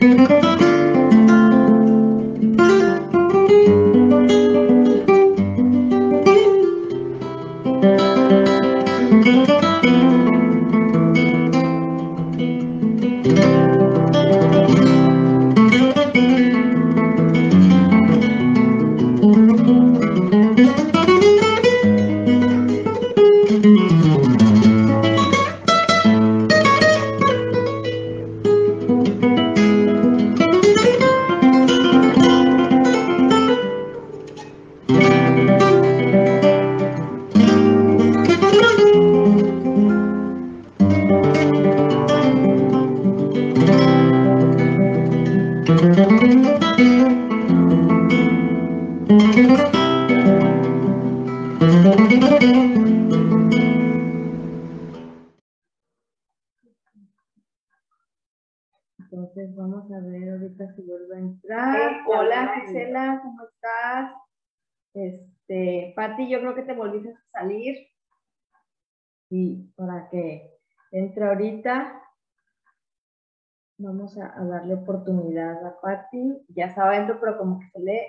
Entonces vamos a, darle oportunidad a Pati. Ya estaba dentro, pero como que se le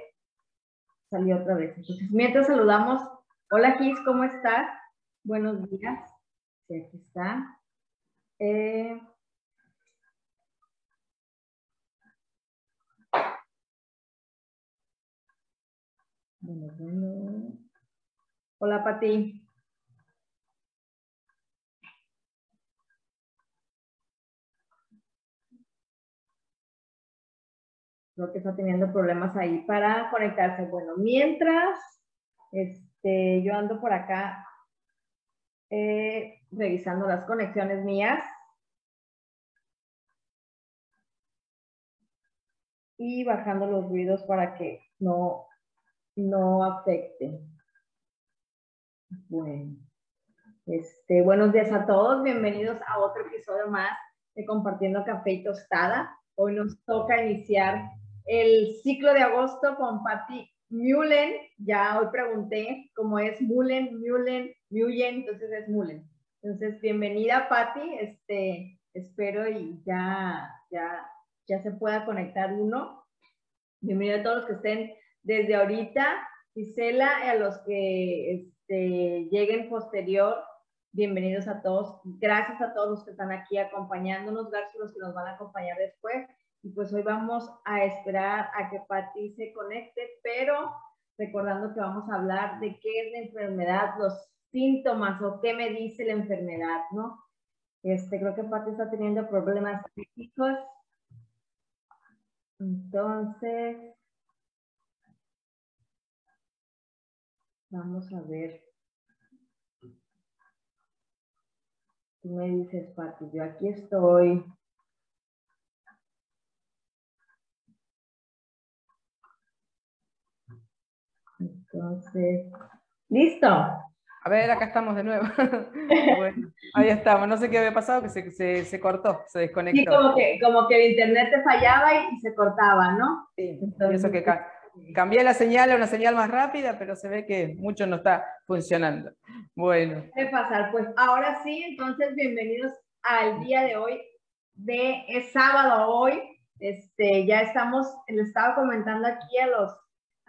salió otra vez. Entonces, mientras saludamos, hola Gis, ¿cómo estás? Buenos días. Sí, aquí está. Eh, Hola, Pati. Creo que está teniendo problemas ahí para conectarse. Bueno, mientras este, yo ando por acá eh, revisando las conexiones mías. Y bajando los ruidos para que no no afecte. Bueno, este, buenos días a todos, bienvenidos a otro episodio más de Compartiendo Café y Tostada. Hoy nos toca iniciar el ciclo de agosto con Patti Mullen. Ya hoy pregunté cómo es Mullen, Mullen, Mullen, entonces es Mullen. Entonces, bienvenida Patti, este, espero y ya, ya, ya se pueda conectar uno. Bienvenido a todos los que estén desde ahorita. Gisela, a los que este, lleguen posterior, bienvenidos a todos. Gracias a todos los que están aquí acompañándonos, gracias a los que nos van a acompañar después. Y pues hoy vamos a esperar a que Pati se conecte, pero recordando que vamos a hablar de qué es la enfermedad, los síntomas o qué me dice la enfermedad, ¿no? Este, creo que Pati está teniendo problemas físicos. Entonces, Vamos a ver. Tú me dices, Pati, yo aquí estoy. Entonces, listo. A ver, acá estamos de nuevo. bueno, ahí estamos. No sé qué había pasado, que se, se, cortó, se desconectó. Sí, como que, como que el internet te fallaba y, se cortaba, ¿no? Sí, Entonces, eso que Cambié la señal a una señal más rápida, pero se ve que mucho no está funcionando. Bueno. ¿Qué pasar? Pues ahora sí, entonces bienvenidos al día de hoy. De, es sábado hoy. Este, ya estamos, le estaba comentando aquí a los,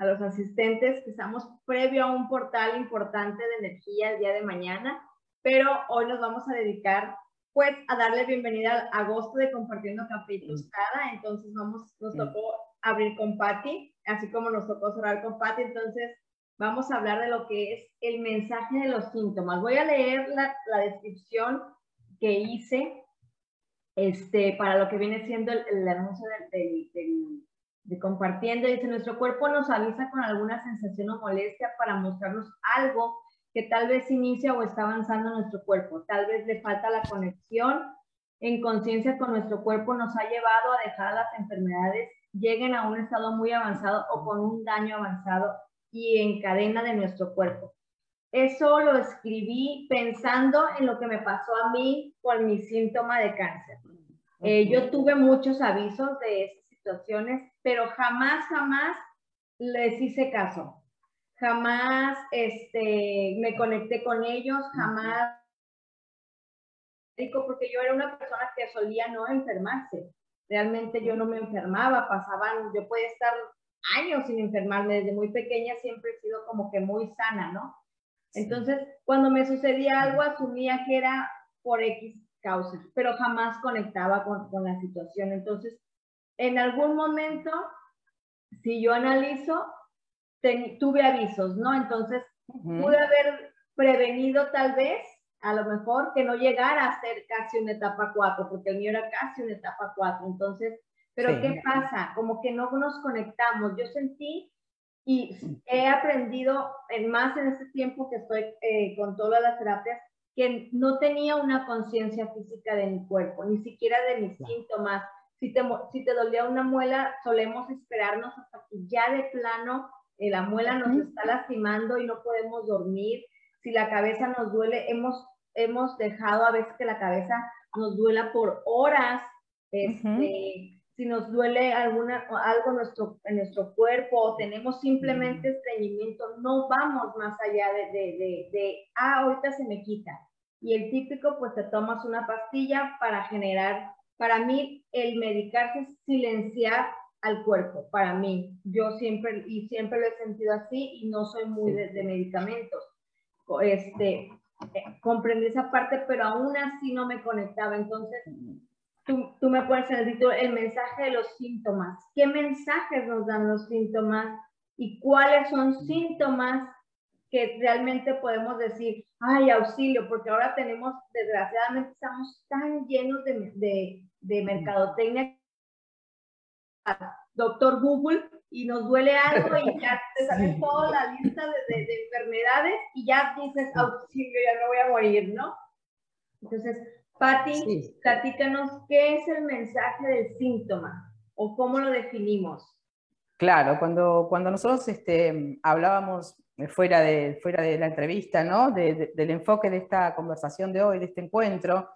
a los asistentes que estamos previo a un portal importante de energía el día de mañana, pero hoy nos vamos a dedicar pues a darle bienvenida a agosto de Compartiendo Café y Tostada. Entonces vamos, nos tocó abrir con Patti, así como nos tocó cerrar con Patti. Entonces vamos a hablar de lo que es el mensaje de los síntomas. Voy a leer la, la descripción que hice este, para lo que viene siendo el, anuncio del, de compartiendo. Dice, nuestro cuerpo nos avisa con alguna sensación o molestia para mostrarnos algo que tal vez inicia o está avanzando en nuestro cuerpo. Tal vez le falta la conexión en conciencia con nuestro cuerpo nos ha llevado a dejar las enfermedades lleguen a un estado muy avanzado o con un daño avanzado y en cadena de nuestro cuerpo. Eso lo escribí pensando en lo que me pasó a mí con mi síntoma de cáncer. Eh, yo tuve muchos avisos de esas situaciones, pero jamás, jamás les hice caso jamás este, me conecté con ellos, jamás porque yo era una persona que solía no enfermarse. realmente yo no me enfermaba, pasaban, yo podía estar años sin enfermarme, desde muy pequeña siempre he sido como que muy sana, ¿no? Entonces, cuando me sucedía algo, asumía que era por X causas, pero jamás conectaba con, con la situación. Entonces, en algún momento, si yo analizo, tuve avisos, ¿no? Entonces, pude haber prevenido tal vez, a lo mejor, que no llegara a ser casi una etapa 4, porque el mío era casi una etapa 4. Entonces, pero ¿qué pasa? Como que no nos conectamos. Yo sentí y he aprendido en más en este tiempo que estoy eh, con todas las terapias, que no tenía una conciencia física de mi cuerpo, ni siquiera de mis síntomas. Si te, si te dolía una muela, solemos esperarnos hasta que ya de plano eh, la muela nos está lastimando y no podemos dormir. Si la cabeza nos duele, hemos, hemos dejado a veces que la cabeza nos duela por horas. Este, si nos duele alguna, algo en nuestro, en nuestro cuerpo o tenemos simplemente estreñimiento, no vamos más allá de, de, de, ah, ahorita se me quita. Y el típico, pues te tomas una pastilla para generar, para mí el medicarse es silenciar al cuerpo, para mí. Yo siempre, y siempre lo he sentido así y no soy muy de, medicamentos. Este, eh, comprendí esa parte, pero aún así no me conectaba. Entonces, tú, tú me puedes decir el mensaje de los síntomas. ¿Qué mensajes nos dan los síntomas? ¿Y cuáles son síntomas que realmente podemos decir, ay, auxilio, porque ahora tenemos, desgraciadamente, estamos tan llenos de, de, de mercadotecnia, doctor Google, y nos duele algo y ya te sale toda la lista de, de, enfermedades y ya dices, auxilio, ya no voy a morir, ¿no? Entonces, Patti, platícanos qué es el mensaje del síntoma o cómo lo definimos. Claro, cuando, cuando nosotros este, hablábamos fuera de, fuera de la entrevista, ¿no? del enfoque de esta conversación de hoy, de este encuentro,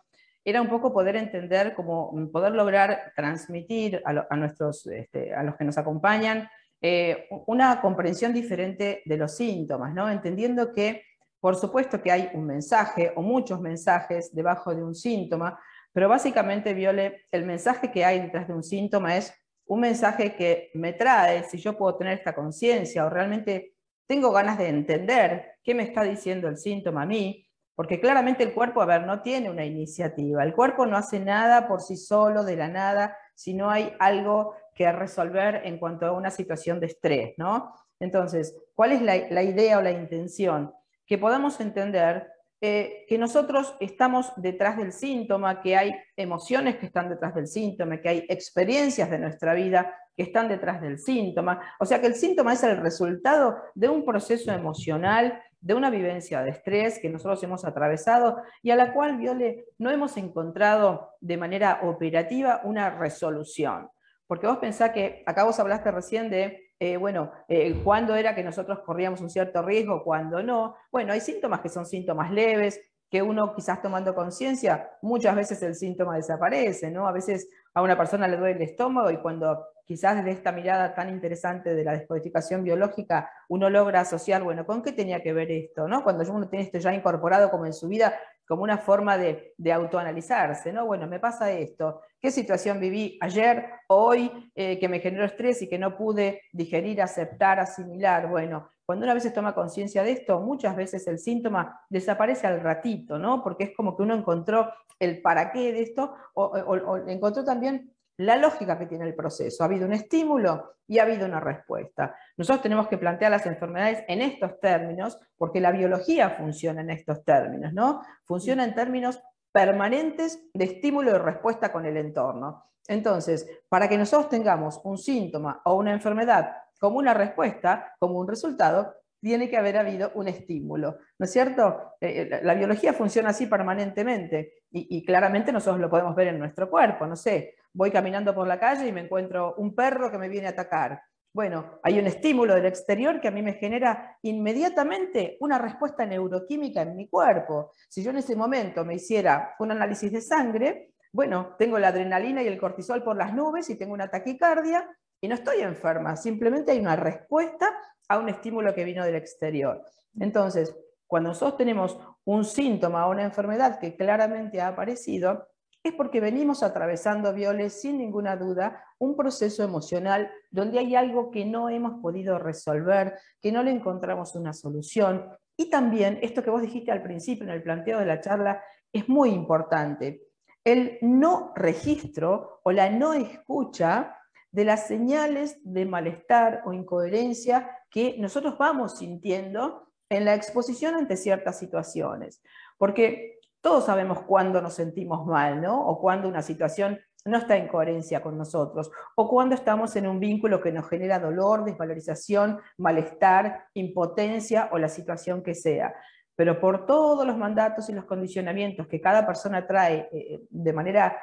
era un poco poder entender, como poder lograr transmitir a, nuestros, este, a los que nos acompañan eh, una comprensión diferente de los síntomas, ¿no? entendiendo que por supuesto que hay un mensaje o muchos mensajes debajo de un síntoma, pero básicamente, Viole, el mensaje que hay detrás de un síntoma es un mensaje que me trae si yo puedo tener esta conciencia o realmente tengo ganas de entender qué me está diciendo el síntoma a mí, porque claramente el cuerpo, a ver, no tiene una iniciativa, el cuerpo no hace nada por sí solo, de la nada, si no hay algo que resolver en cuanto a una situación de estrés, ¿no? Entonces, ¿cuál es la, idea o la intención? que podamos entender eh, que nosotros estamos detrás del síntoma, que hay emociones que están detrás del síntoma, que hay experiencias de nuestra vida que están detrás del síntoma. O sea que el síntoma es el resultado de un proceso emocional, de una vivencia de estrés que nosotros hemos atravesado y a la cual, Viole, no hemos encontrado de manera operativa una resolución. Porque vos pensás que, acá vos hablaste recién de eh, bueno, eh, cuándo era que nosotros corríamos un cierto riesgo, cuándo no. Bueno, hay síntomas que son síntomas leves, que uno quizás tomando conciencia, muchas veces el síntoma desaparece, ¿no? A veces a una persona le duele el estómago y cuando quizás desde esta mirada tan interesante de la descodificación biológica uno logra asociar, bueno, ¿con qué tenía que ver esto? ¿no? Cuando uno tiene esto ya incorporado como en su vida, como una forma de, autoanalizarse, ¿no? Bueno, me pasa esto, ¿qué situación viví ayer, hoy, eh, que me generó estrés y que no pude digerir, aceptar, asimilar? Bueno, cuando una vez toma conciencia de esto, muchas veces el síntoma desaparece al ratito, ¿no? Porque es como que uno encontró el para qué de esto, o encontró también la lógica que tiene el proceso. Ha habido un estímulo y ha habido una respuesta. Nosotros tenemos que plantear las enfermedades en estos términos porque la biología funciona en estos términos, ¿no? Funciona en términos permanentes de estímulo y respuesta con el entorno. Entonces, para que nosotros tengamos un síntoma o una enfermedad como una respuesta, como un resultado, tiene que haber habido un estímulo, ¿no es cierto? Eh, eh, la biología funciona así permanentemente y, y, claramente nosotros lo podemos ver en nuestro cuerpo, no sé, voy caminando por la calle y me encuentro un perro que me viene a atacar. Bueno, hay un estímulo del exterior que a mí me genera inmediatamente una respuesta neuroquímica en mi cuerpo. Si yo en ese momento me hiciera un análisis de sangre, bueno, tengo la adrenalina y el cortisol por las nubes y tengo una taquicardia y no estoy enferma, simplemente hay una respuesta a un estímulo que vino del exterior. Entonces, cuando nosotros tenemos un síntoma o una enfermedad que claramente ha aparecido, es porque venimos atravesando, Viole, sin ninguna duda, un proceso emocional donde hay algo que no hemos podido resolver, que no le encontramos una solución. Y también, esto que vos dijiste al principio en el planteo de la charla, es muy importante. El no registro o la no escucha de las señales de malestar o incoherencia que nosotros vamos sintiendo en la exposición ante ciertas situaciones. Porque todos sabemos cuándo nos sentimos mal, ¿no? O cuándo una situación no está en coherencia con nosotros, o cuando estamos en un vínculo que nos genera dolor, desvalorización, malestar, impotencia o la situación que sea. Pero por todos los mandatos y los condicionamientos que cada persona trae eh, de manera,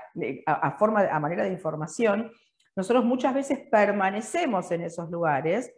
a, forma, a manera de información, nosotros muchas veces permanecemos en esos lugares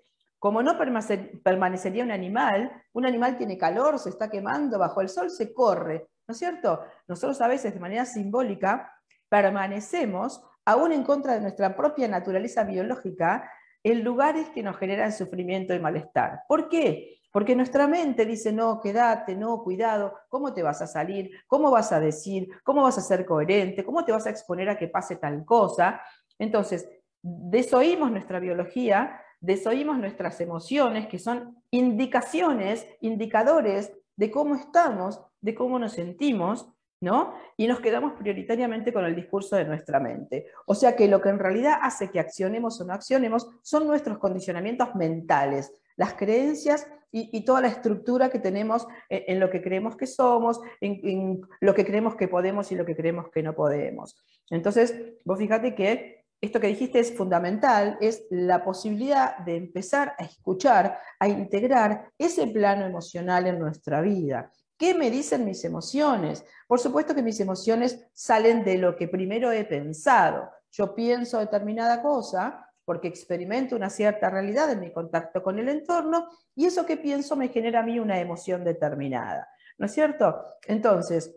como no permanecería un animal, un animal tiene calor, se está quemando, bajo el sol se corre, ¿no es cierto? Nosotros a veces de manera simbólica permanecemos, aún en contra de nuestra propia naturaleza biológica, en lugares que nos generan sufrimiento y malestar. ¿Por qué? Porque nuestra mente dice, no, quédate, no, cuidado, ¿cómo te vas a salir? ¿Cómo vas a decir? ¿Cómo vas a ser coherente? ¿Cómo te vas a exponer a que pase tal cosa? Entonces, desoímos nuestra biología, desoímos nuestras emociones, que son indicaciones, indicadores de cómo estamos, de cómo nos sentimos, ¿no? Y nos quedamos prioritariamente con el discurso de nuestra mente. O sea que lo que en realidad hace que accionemos o no accionemos son nuestros condicionamientos mentales, las creencias y, toda la estructura que tenemos en, lo que creemos que somos, en, en, lo que creemos que podemos y lo que creemos que no podemos. Entonces, vos fíjate que esto que dijiste es fundamental, es la posibilidad de empezar a escuchar, a integrar ese plano emocional en nuestra vida. ¿Qué me dicen mis emociones? Por supuesto que mis emociones salen de lo que primero he pensado. Yo pienso determinada cosa porque experimento una cierta realidad en mi contacto con el entorno y eso que pienso me genera a mí una emoción determinada. ¿No es cierto? Entonces,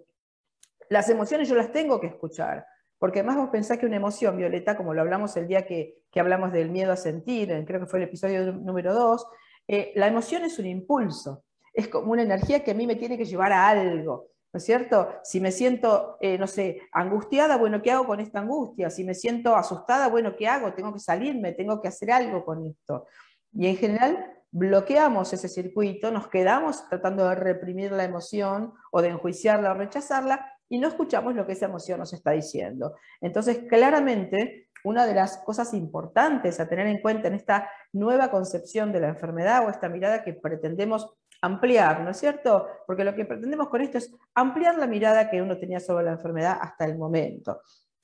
las emociones yo las tengo que escuchar. Porque además vos pensás que una emoción, Violeta, como lo hablamos el día que, hablamos del miedo a sentir, creo que fue el episodio número 2, eh, la emoción es un impulso, es como una energía que a mí me tiene que llevar a algo, ¿no es cierto? Si me siento, eh, no sé, angustiada, bueno, ¿qué hago con esta angustia? Si me siento asustada, bueno, ¿qué hago? Tengo que salirme, tengo que hacer algo con esto. Y en general bloqueamos ese circuito, nos quedamos tratando de reprimir la emoción o de enjuiciarla o rechazarla, y no escuchamos lo que esa emoción nos está diciendo. Entonces, claramente, una de las cosas importantes a tener en cuenta en esta nueva concepción de la enfermedad o esta mirada que pretendemos ampliar, ¿no es cierto? Porque lo que pretendemos con esto es ampliar la mirada que uno tenía sobre la enfermedad hasta el momento.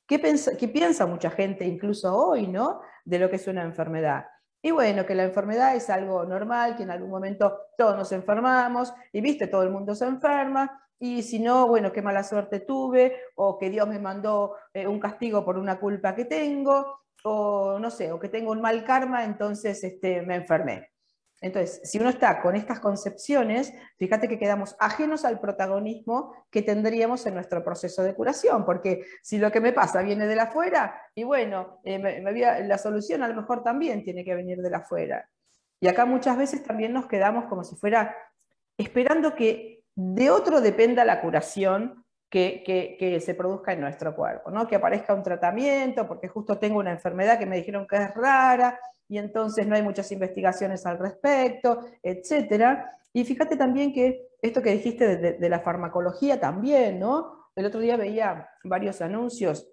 ¿Qué, piensa mucha gente, incluso hoy, ¿no? De lo que es una enfermedad. Y bueno, que la enfermedad es algo normal, que en algún momento todos nos enfermamos, y viste, todo el mundo se enferma, y si no, bueno, qué mala suerte tuve, o que Dios me mandó eh, un castigo por una culpa que tengo, o no sé, o que tengo un mal karma, entonces este, me enfermé. Entonces, si uno está con estas concepciones, fíjate que quedamos ajenos al protagonismo que tendríamos en nuestro proceso de curación, porque si lo que me pasa viene de la afuera, y bueno, eh, la solución a lo mejor también tiene que venir de la afuera. Y acá muchas veces también nos quedamos como si fuera esperando que de otro dependa la curación que, se produzca en nuestro cuerpo, ¿no? que aparezca un tratamiento, porque justo tengo una enfermedad que me dijeron que es rara y entonces no hay muchas investigaciones al respecto, etc. Y fíjate también que esto que dijiste de, de la farmacología también, ¿no? El otro día veía varios anuncios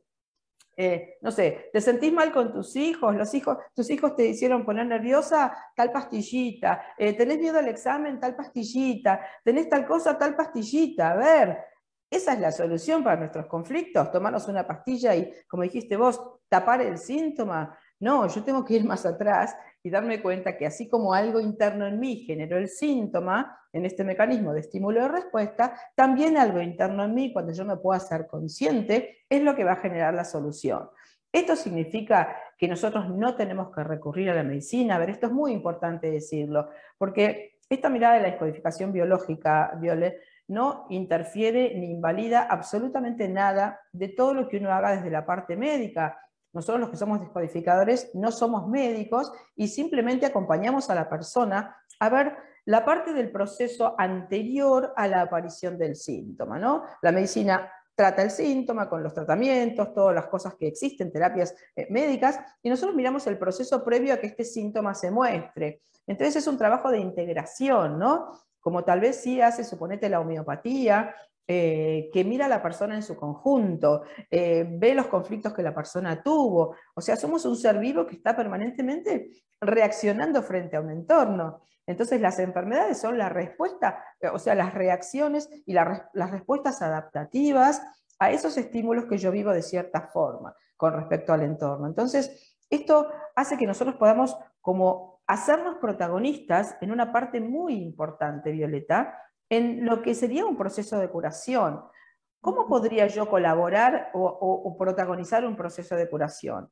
eh, no sé, te sentís mal con tus hijos, los hijos, tus hijos te hicieron poner nerviosa, tal pastillita, eh, tenés miedo al examen, tal pastillita, tenés tal cosa, tal pastillita, a ver, esa es la solución para nuestros conflictos, tomarnos una pastilla y, como dijiste vos, tapar el síntoma. No, yo tengo que ir más atrás y darme cuenta que así como algo interno en mí generó el síntoma, en este mecanismo de estímulo de respuesta, también algo interno en mí, cuando yo me pueda ser consciente, es lo que va a generar la solución. Esto significa que nosotros no tenemos que recurrir a la medicina. A ver, esto es muy importante decirlo, porque esta mirada de la descodificación biológica, Viole, no interfiere ni invalida absolutamente nada de todo lo que uno haga desde la parte médica. Nosotros los que somos descodificadores no somos médicos y simplemente acompañamos a la persona a ver la parte del proceso anterior a la aparición del síntoma. ¿no? La medicina trata el síntoma con los tratamientos, todas las cosas que existen, terapias eh, médicas, y nosotros miramos el proceso previo a que este síntoma se muestre. Entonces es un trabajo de integración, ¿no? Como tal vez sí hace, suponete, la homeopatía, eh, que mira a la persona en su conjunto, eh, ve los conflictos que la persona tuvo. O sea, somos un ser vivo que está permanentemente reaccionando frente a un entorno. Entonces las enfermedades son la respuesta, o sea, las reacciones y las respuestas adaptativas a esos estímulos que yo vivo de cierta forma con respecto al entorno. Entonces, esto hace que nosotros podamos como hacernos protagonistas en una parte muy importante, Violeta, en lo que sería un proceso de curación. ¿Cómo podría yo colaborar o, protagonizar un proceso de curación?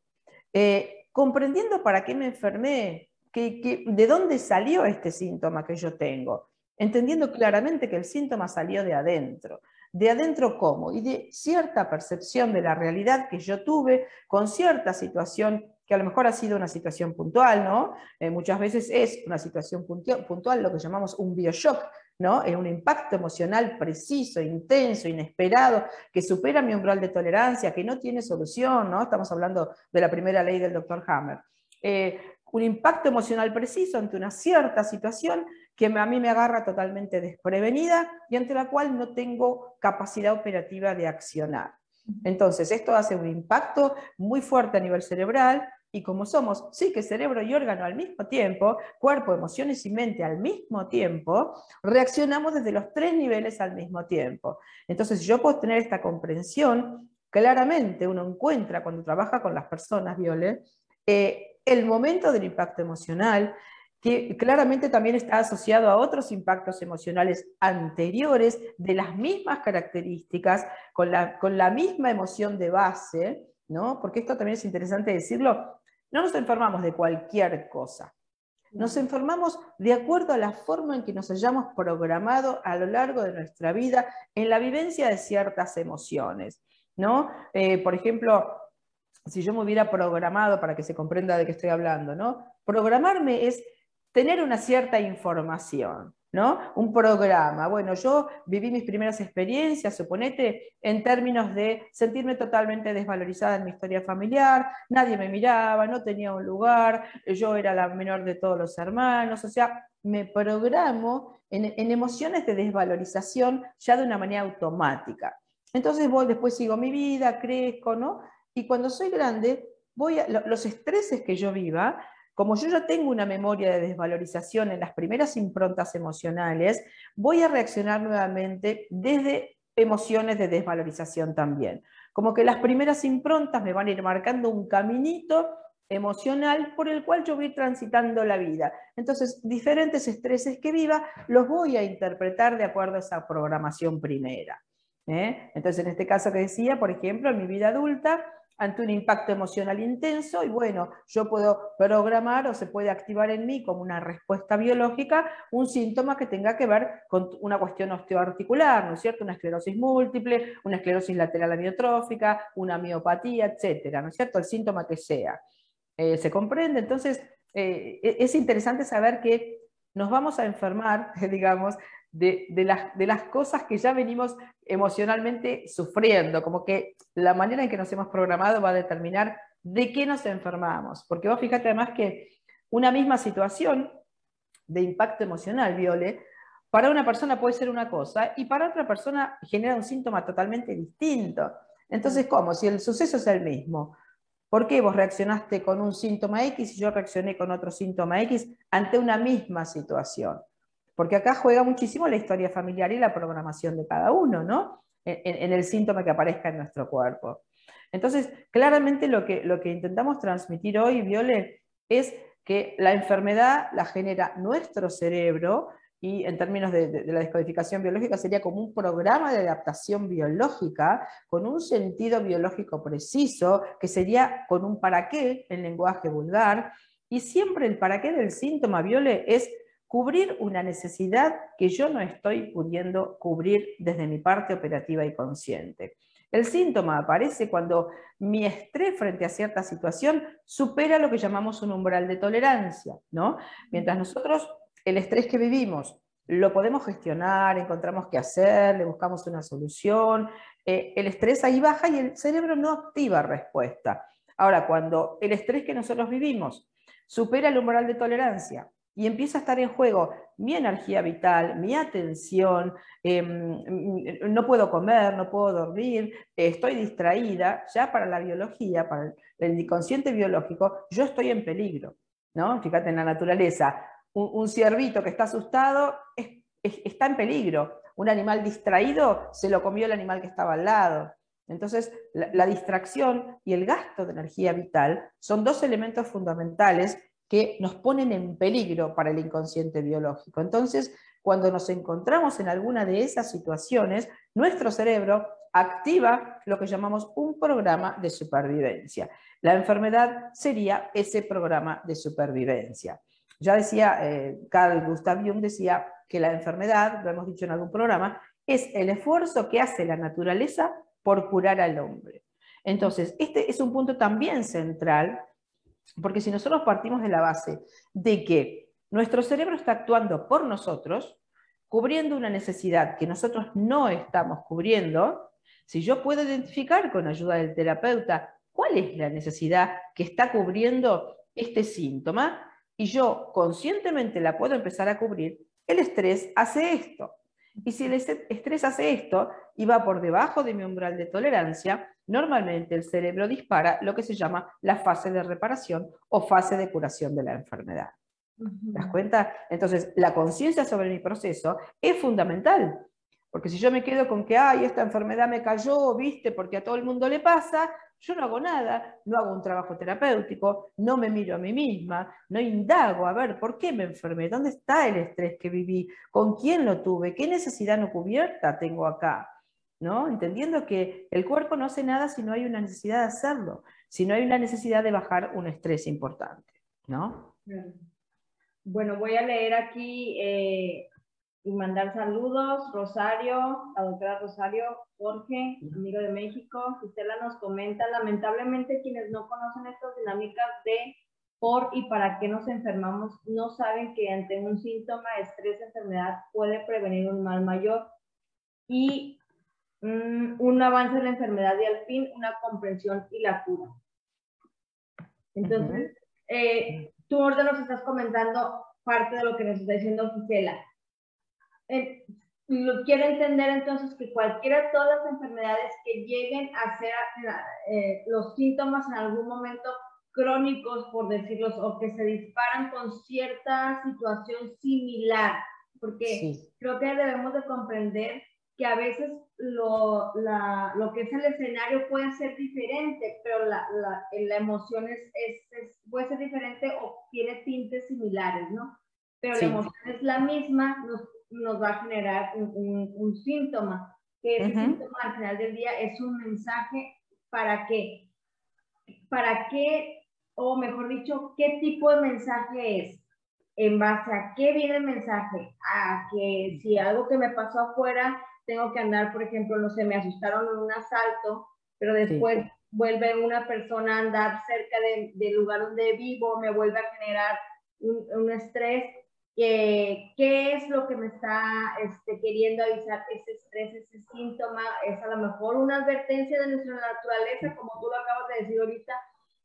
Eh, comprendiendo para qué me enfermé, de dónde salió este síntoma que yo tengo, entendiendo claramente que el síntoma salió de adentro. ¿De adentro cómo? Y de cierta percepción de la realidad que yo tuve con cierta situación que a lo mejor ha sido una situación puntual, ¿no? Eh, muchas veces es una situación puntual, lo que llamamos un bioshock, ¿no? Es un impacto emocional preciso, intenso, inesperado, que supera mi umbral de tolerancia, que no tiene solución, ¿no? Estamos hablando de la primera ley del doctor Hammer. Eh, un impacto emocional preciso ante una cierta situación que a mí me agarra totalmente desprevenida y ante la cual no tengo capacidad operativa de accionar. Entonces, esto hace un impacto muy fuerte a nivel cerebral y como somos sí que cerebro y órgano al mismo tiempo, cuerpo, emociones y mente al mismo tiempo, reaccionamos desde los tres niveles al mismo tiempo. Entonces, si yo puedo tener esta comprensión, claramente uno encuentra cuando trabaja con las personas, Viole, eh, el momento del impacto emocional, que claramente también está asociado a otros impactos emocionales anteriores de las mismas características, con la, con la misma emoción de base, ¿no? Porque esto también es interesante decirlo, no nos enfermamos de cualquier cosa. Nos enfermamos de acuerdo a la forma en que nos hayamos programado a lo largo de nuestra vida en la vivencia de ciertas emociones. ¿no? Eh, por ejemplo, si yo me hubiera programado, para que se comprenda de qué estoy hablando, ¿no? programarme es tener una cierta información. ¿No? Un programa. Bueno, yo viví mis primeras experiencias, suponete, en términos de sentirme totalmente desvalorizada en mi historia familiar, nadie me miraba, no tenía un lugar, yo era la menor de todos los hermanos, o sea, me programo en, emociones de desvalorización ya de una manera automática. Entonces voy, después sigo mi vida, crezco, ¿no? Y cuando soy grande, voy a, los estreses que yo viva, como yo ya tengo una memoria de desvalorización en las primeras improntas emocionales, voy a reaccionar nuevamente desde emociones de desvalorización también. Como que las primeras improntas me van a ir marcando un caminito emocional por el cual yo voy transitando la vida. Entonces, diferentes estreses que viva los voy a interpretar de acuerdo a esa programación primera. ¿eh? Entonces, en este caso que decía, por ejemplo, en mi vida adulta, ante un impacto emocional intenso y bueno, yo puedo programar o se puede activar en mí como una respuesta biológica un síntoma que tenga que ver con una cuestión osteoarticular, ¿no es cierto? Una esclerosis múltiple, una esclerosis lateral amiotrófica, una miopatía, etcétera, ¿no es cierto? El síntoma que sea. Eh, ¿Se comprende? Entonces, eh, e-, es interesante saber que nos vamos a enfermar, digamos, de, las, de, las, cosas que ya venimos emocionalmente sufriendo, como que la manera en que nos hemos programado va a determinar de qué nos enfermamos. Porque vos fíjate además que una misma situación de impacto emocional, Viole, para una persona puede ser una cosa y para otra persona genera un síntoma totalmente distinto. Entonces, ¿cómo? Si el suceso es el mismo, ¿por qué vos reaccionaste con un síntoma X y yo reaccioné con otro síntoma X ante una misma situación? Porque acá juega muchísimo la historia familiar y la programación de cada uno, ¿no? En, el síntoma que aparezca en nuestro cuerpo. Entonces, claramente lo que, lo que intentamos transmitir hoy, Viole, es que la enfermedad la genera nuestro cerebro y en términos de, de, la descodificación biológica sería como un programa de adaptación biológica con un sentido biológico preciso, que sería con un para qué en lenguaje vulgar, y siempre el para qué del síntoma, Viole, es cubrir una necesidad que yo no estoy pudiendo cubrir desde mi parte operativa y consciente. El síntoma aparece cuando mi estrés frente a cierta situación supera lo que llamamos un umbral de tolerancia, ¿no? Mientras nosotros el estrés que vivimos lo podemos gestionar, encontramos qué hacer, le buscamos una solución, eh, el estrés ahí baja y el cerebro no activa respuesta. Ahora, cuando el estrés que nosotros vivimos supera el umbral de tolerancia y empieza a estar en juego mi energía vital, mi atención, em, no puedo comer, no puedo dormir, estoy distraída, ya para la biología, para el inconsciente biológico, yo estoy en peligro. ¿no? Fíjate en la naturaleza, un, ciervito que está asustado está en peligro. Un animal distraído se lo comió el animal que estaba al lado. Entonces, la, distracción y el gasto de energía vital son dos elementos fundamentales que nos ponen en peligro para el inconsciente biológico. Entonces, cuando nos encontramos en alguna de esas situaciones, nuestro cerebro activa lo que llamamos un programa de supervivencia. La enfermedad sería ese programa de supervivencia. Ya decía, eh, Carl Gustav Jung decía que la enfermedad, lo hemos dicho en algún programa, es el esfuerzo que hace la naturaleza por curar al hombre. Entonces, este es un punto también central, porque si nosotros partimos de la base de que nuestro cerebro está actuando por nosotros, cubriendo una necesidad que nosotros no estamos cubriendo, si yo puedo identificar con ayuda del terapeuta cuál es la necesidad que está cubriendo este síntoma, y yo conscientemente la puedo empezar a cubrir, el estrés hace esto. Y si el estrés hace esto y va por debajo de mi umbral de tolerancia, normalmente el cerebro dispara lo que se llama la fase de reparación o fase de curación de la enfermedad. ¿Te das cuenta? Entonces, la conciencia sobre mi proceso es fundamental. Porque si yo me quedo con que, ay, esta enfermedad me cayó, viste, porque a todo el mundo le pasa, yo no hago nada, no hago un trabajo terapéutico, no me miro a mí misma, no indago a ver por qué me enfermé, dónde está el estrés que viví, con quién lo tuve, qué necesidad no cubierta tengo acá. ¿no? Entendiendo que el cuerpo no hace nada si no hay una necesidad de hacerlo, si no hay una necesidad de bajar un estrés importante. ¿no? Bueno, voy a leer aquí eh, y mandar saludos. Rosario, la doctora Rosario, Jorge, amigo de México. Gisela nos comenta, lamentablemente quienes no conocen estas dinámicas de por y para qué nos enfermamos no saben que ante un síntoma, estrés, enfermedad puede prevenir un mal mayor y mm, un avance de la enfermedad y al fin una comprensión y la cura. Entonces, eh, tú ahorita nos estás comentando parte de lo que nos está diciendo Gisela lo quiero entender entonces que cualquiera de todas las enfermedades que lleguen a ser eh, los síntomas en algún momento crónicos, por decirlos, o que se disparan con cierta situación similar, porque creo que debemos de comprender que a veces lo, la, lo, que es el escenario puede ser diferente, pero la, la, la emoción es, es, puede ser diferente o tiene tintes similares, ¿no? Pero la emoción es la misma, nos nos va a generar un, un, síntoma, que ese síntoma al final del día es un mensaje para qué, para qué, o mejor dicho, qué tipo de mensaje es, en base a qué viene el mensaje, a que si algo que me pasó afuera, tengo que andar, por ejemplo, no sé, me asustaron en un asalto, pero después vuelve una persona a andar cerca del lugar donde vivo, me vuelve a generar un, un estrés, qué es lo que me está este, queriendo avisar ese estrés, ese síntoma, es a lo mejor una advertencia de nuestra naturaleza, como tú lo acabas de decir ahorita,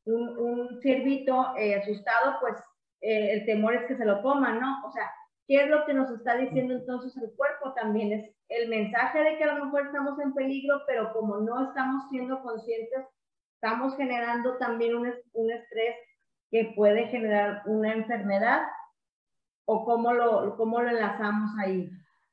un, un ciervito eh, asustado, pues eh, el temor es que se lo coman, ¿no? O sea, ¿qué es lo que nos está diciendo entonces el cuerpo también? Es el mensaje de que a lo mejor estamos en peligro, pero como no estamos siendo conscientes, estamos generando también un, un estrés que puede generar una enfermedad o cómo lo, cómo lo enlazamos ahí?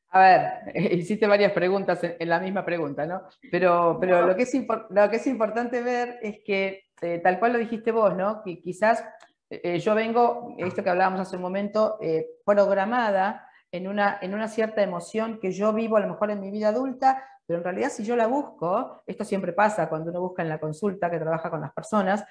A ver, hiciste varias preguntas en, la misma pregunta, ¿no? Pero, pero lo, que es lo que es importante ver es que, eh, tal cual lo dijiste vos, ¿no? Que quizás eh, yo vengo, esto que hablábamos hace un momento, eh, programada en una, en una cierta emoción que yo vivo a lo mejor en mi vida adulta, pero en realidad si yo la busco, esto siempre pasa cuando uno busca en la consulta que trabaja con las personas,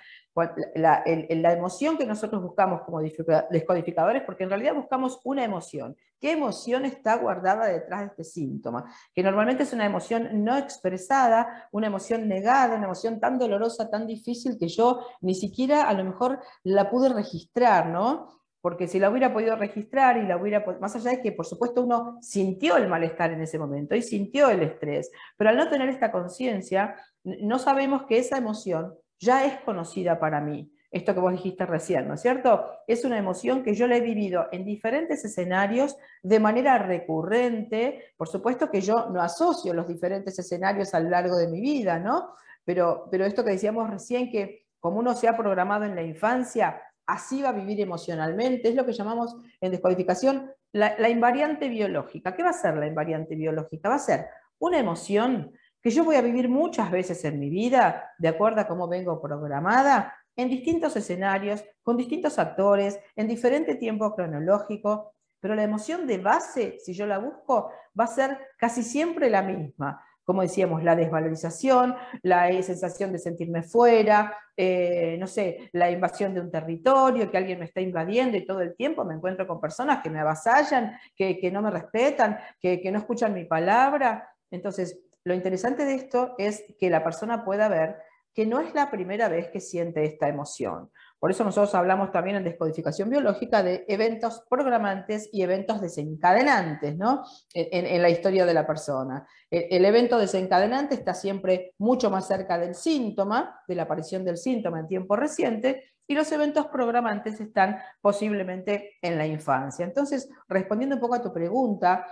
la, la, emoción que nosotros buscamos como descodificadores, porque en realidad buscamos una emoción. ¿Qué emoción está guardada detrás de este síntoma? Que normalmente es una emoción no expresada, una emoción negada, una emoción tan dolorosa, tan difícil que yo ni siquiera a lo mejor la pude registrar, ¿no? Porque si la hubiera podido registrar y la hubiera, más allá de que por supuesto uno sintió el malestar en ese momento y sintió el estrés, pero al no tener esta conciencia, no sabemos que esa emoción ya es conocida para mí. Esto que vos dijiste recién, ¿no es cierto? Es una emoción que yo la he vivido en diferentes escenarios de manera recurrente. Por supuesto que yo no asocio los diferentes escenarios a lo largo de mi vida, ¿no? Pero, pero esto que decíamos recién, que como uno se ha programado en la infancia, así va a vivir emocionalmente, es lo que llamamos en descodificación la, invariante biológica. ¿Qué va a ser la invariante biológica? Va a ser una emoción que yo voy a vivir muchas veces en mi vida, de acuerdo a cómo vengo programada, en distintos escenarios, con distintos actores, en diferente tiempo cronológico, pero la emoción de base, si yo la busco, va a ser casi siempre la misma como decíamos, la desvalorización, la sensación de sentirme fuera, eh, no sé, la invasión de un territorio, que alguien me está invadiendo y todo el tiempo me encuentro con personas que me avasallan, que, no me respetan, que, que no escuchan mi palabra. Entonces, lo interesante de esto es que la persona pueda ver que no es la primera vez que siente esta emoción. Por eso nosotros hablamos también en descodificación biológica de eventos programantes y eventos desencadenantes ¿no? en, la historia de la persona. El, evento desencadenante está siempre mucho más cerca del síntoma, de la aparición del síntoma en tiempo reciente, y los eventos programantes están posiblemente en la infancia. Entonces, respondiendo un poco a tu pregunta,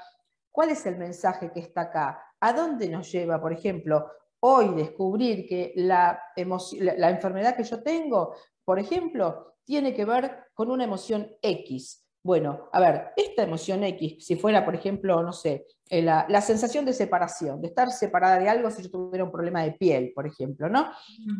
¿cuál es el mensaje que está acá? ¿A dónde nos lleva, por ejemplo, hoy descubrir que la, la, enfermedad que yo tengo por ejemplo, tiene que ver con una emoción X. Bueno, a ver, esta emoción X, si fuera, por ejemplo, no sé, eh, la, sensación de separación, de estar separada de algo si yo tuviera un problema de piel, por ejemplo, ¿no?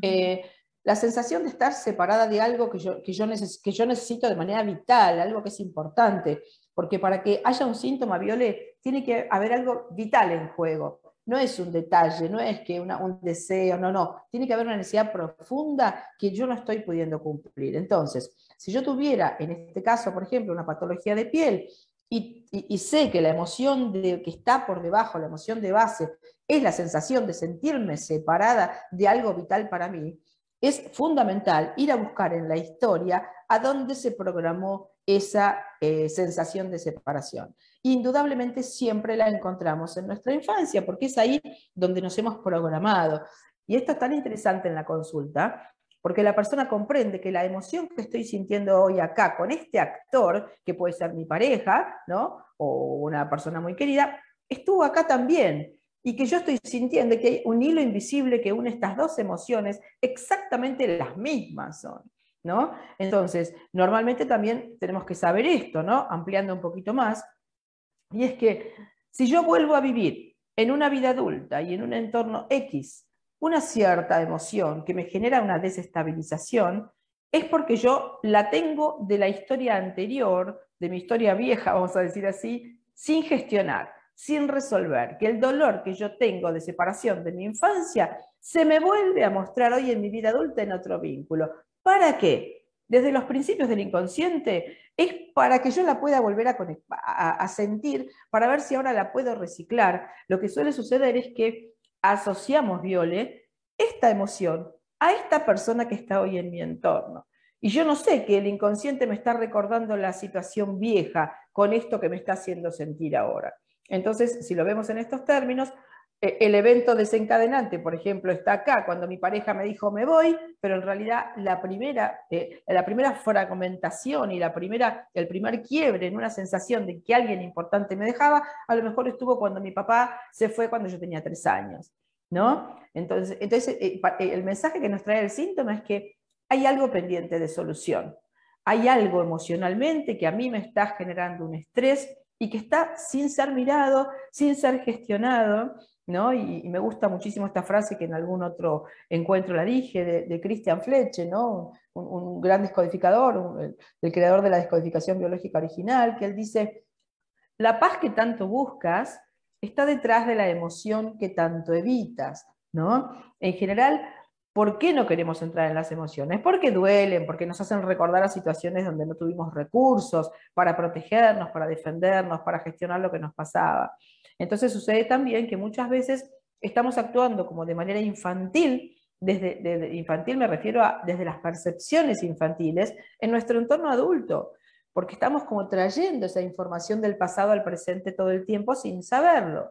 Eh, la sensación de estar separada de algo que yo, que, yo que yo necesito de manera vital, algo que es importante, porque para que haya un síntoma viole, tiene que haber algo vital en juego no es un detalle, no es que un deseo, no, no, tiene que haber una necesidad profunda que yo no estoy pudiendo cumplir. Entonces, si yo tuviera, en este caso, por ejemplo, una patología de piel y, sé que la emoción de, que está por debajo, la emoción de base, es la sensación de sentirme separada de algo vital para mí, es fundamental ir a buscar en la historia a dónde se programó esa eh, sensación de separación. Indudablemente siempre la encontramos en nuestra infancia, porque es ahí donde nos hemos programado. Y esto es tan interesante en la consulta, porque la persona comprende que la emoción que estoy sintiendo hoy acá con este actor, que puede ser mi pareja, ¿no? o una persona muy querida, estuvo acá también y que yo estoy sintiendo que hay un hilo invisible que une estas dos emociones, exactamente las mismas son. ¿no? Entonces, normalmente también tenemos que saber esto, ¿no? ampliando un poquito más, y es que si yo vuelvo a vivir en una vida adulta y en un entorno X una cierta emoción que me genera una desestabilización, es porque yo la tengo de la historia anterior, de mi historia vieja, vamos a decir así, sin gestionar, sin resolver, que el dolor que yo tengo de separación de mi infancia se me vuelve a mostrar hoy en mi vida adulta en otro vínculo. ¿Para qué? Desde los principios del inconsciente es para que yo la pueda volver a, sentir, para ver si ahora la puedo reciclar. Lo que suele suceder es que asociamos, Viole, esta emoción a esta persona que está hoy en mi entorno. Y yo no sé que el inconsciente me está recordando la situación vieja con esto que me está haciendo sentir ahora. Entonces, si lo vemos en estos términos, eh, el evento desencadenante, por ejemplo, está acá, cuando mi pareja me dijo me voy, pero en realidad la primera, eh, la primera fragmentación y la primera, el primer quiebre en una sensación de que alguien importante me dejaba, a lo mejor estuvo cuando mi papá se fue cuando yo tenía tres años. ¿no? Entonces, entonces eh, el mensaje que nos trae el síntoma es que hay algo pendiente de solución. Hay algo emocionalmente que a mí me está generando un estrés y que está sin ser mirado, sin ser gestionado, y, me gusta muchísimo esta frase que en algún otro encuentro la dije, de, Christian Fletcher, ¿no? Un, gran descodificador, el, creador de la descodificación biológica original, que él dice, la paz que tanto buscas está detrás de la emoción que tanto evitas. ¿no? En general, ¿por qué no queremos entrar en las emociones? Porque duelen, porque nos hacen recordar a situaciones donde no tuvimos recursos para protegernos, para defendernos, para gestionar lo que nos pasaba. Entonces sucede también que muchas veces estamos actuando como de manera infantil, desde, infantil me refiero a desde las percepciones infantiles, en nuestro entorno adulto. porque estamos como trayendo esa información del pasado al presente todo el tiempo sin saberlo.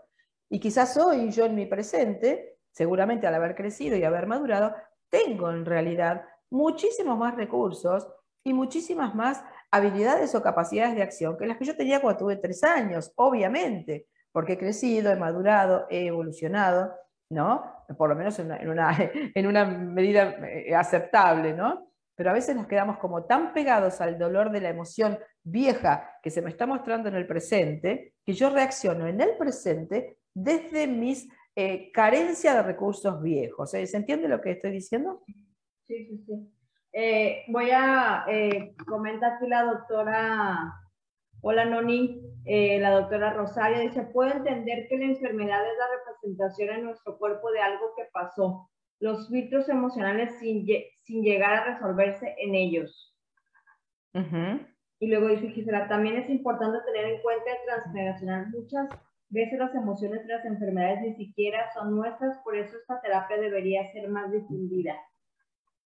Y quizás hoy yo en mi presente, seguramente al haber crecido y haber madurado, tengo en realidad muchísimos más recursos y muchísimas más habilidades o capacidades de acción que las que yo tenía cuando tuve tres años, obviamente, porque he crecido, he madurado, he evolucionado, ¿no? Por lo menos en una, en una medida eh, aceptable, ¿no? pero a veces nos quedamos como tan pegados al dolor de la emoción vieja que se me está mostrando en el presente, que yo reacciono en el presente desde mis eh, carencias de recursos viejos. ¿Se entiende lo que estoy diciendo? Sí, sí, sí. Eh, voy a eh, comentar aquí la doctora, hola Noni, la doctora Rosario, dice, puedo entender que la enfermedad es la representación en nuestro cuerpo de algo que pasó, los filtros emocionales sin, sin llegar a resolverse en ellos. Y luego dice Gisela, también es importante tener en cuenta transgeneracional. Muchas veces las emociones de las enfermedades ni siquiera son nuestras, por eso esta terapia debería ser más difundida.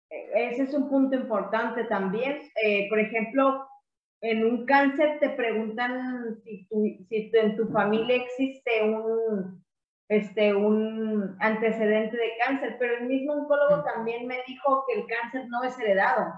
E, ese es un punto importante también. Eh, por ejemplo, en un cáncer te preguntan si, si en tu familia existe un, este, un antecedente de cáncer, pero el mismo oncólogo también me dijo que el cáncer no es heredado.